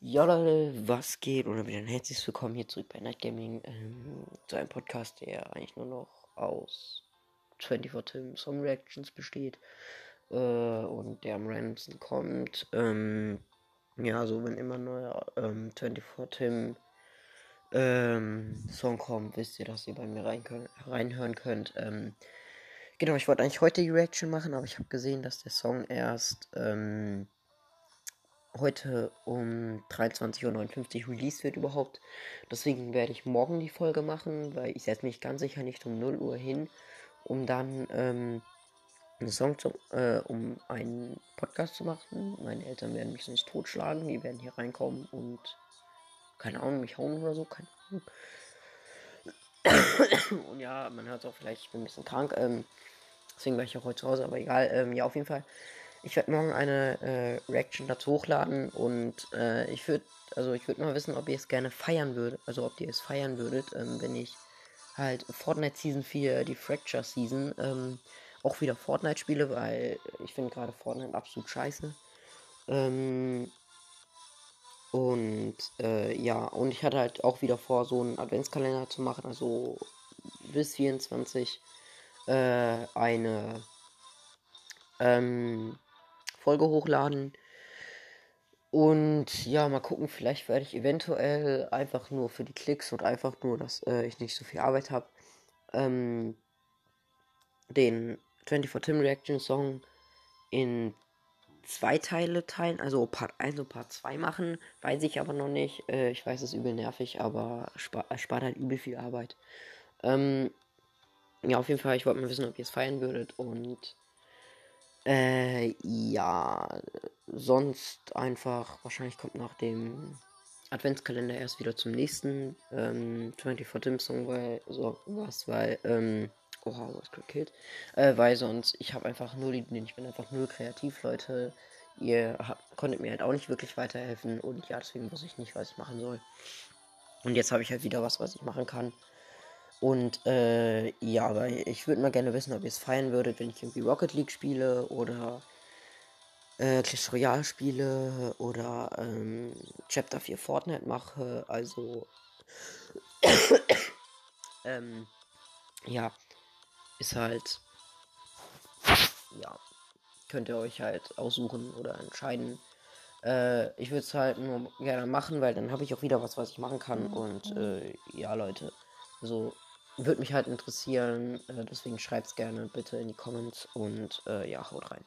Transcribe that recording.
Ja Leute, was geht? Oder wieder ein herzliches Willkommen hier zurück bei Night Gaming ähm, zu einem Podcast, der eigentlich nur noch aus 24 Tim Song Reactions besteht äh, und der am randomsten kommt. Ähm, ja, so wenn immer neuer ähm, 24 Tim ähm, Song kommt, wisst ihr, dass ihr bei mir rein können, reinhören könnt. Ähm, genau, ich wollte eigentlich heute die Reaction machen, aber ich habe gesehen, dass der Song erst ähm, heute um 23.59 Uhr released wird überhaupt. Deswegen werde ich morgen die Folge machen, weil ich setze mich ganz sicher nicht um 0 Uhr hin, um dann ähm, einen Song zu, äh, um einen Podcast zu machen. Meine Eltern werden mich sonst totschlagen, die werden hier reinkommen und keine Ahnung, mich hauen oder so, keine Ahnung. und ja, man hört auch vielleicht, ich bin ein bisschen krank, ähm, deswegen war ich auch heute zu Hause, aber egal, ähm, ja, auf jeden Fall ich werde morgen eine äh, Reaction dazu hochladen und äh, ich würde, also ich würde mal wissen, ob ihr es gerne feiern würdet, also ob ihr es feiern würdet, ähm, wenn ich halt Fortnite Season 4, die Fracture Season, ähm, auch wieder Fortnite spiele, weil ich finde gerade Fortnite absolut scheiße. Ähm, und äh, ja, und ich hatte halt auch wieder vor, so einen Adventskalender zu machen, also bis 24 äh, eine ähm, Folge hochladen. Und ja, mal gucken, vielleicht werde ich eventuell einfach nur für die Klicks und einfach nur, dass äh, ich nicht so viel Arbeit habe, ähm, den 24 Tim Reaction Song in zwei Teile teilen, also Part 1 und Part 2 machen. Weiß ich aber noch nicht. Äh, ich weiß, es ist übel nervig, aber spart, spart halt übel viel Arbeit. Ähm, ja, auf jeden Fall, ich wollte mal wissen, ob ihr es feiern würdet und äh, ja, sonst einfach, wahrscheinlich kommt nach dem Adventskalender erst wieder zum nächsten ähm, 24 Dim Song, weil, so, was, weil, ähm, oha, was gekillt, äh, weil sonst, ich habe einfach nur die, ich bin einfach nur kreativ, Leute, ihr habt, konntet mir halt auch nicht wirklich weiterhelfen und ja, deswegen wusste ich nicht, was ich machen soll. Und jetzt habe ich halt wieder was, was ich machen kann. Und äh, ja, aber ich würde mal gerne wissen, ob ihr es feiern würdet, wenn ich irgendwie Rocket League spiele oder äh, Clash Royale spiele oder ähm, Chapter 4 Fortnite mache. Also, ähm, ja, ist halt, ja, könnt ihr euch halt aussuchen oder entscheiden. Äh, ich würde es halt nur gerne machen, weil dann habe ich auch wieder was, was ich machen kann. Und äh, ja, Leute, so würde mich halt interessieren. Äh, deswegen schreibt es gerne bitte in die Comments und äh, ja, haut rein.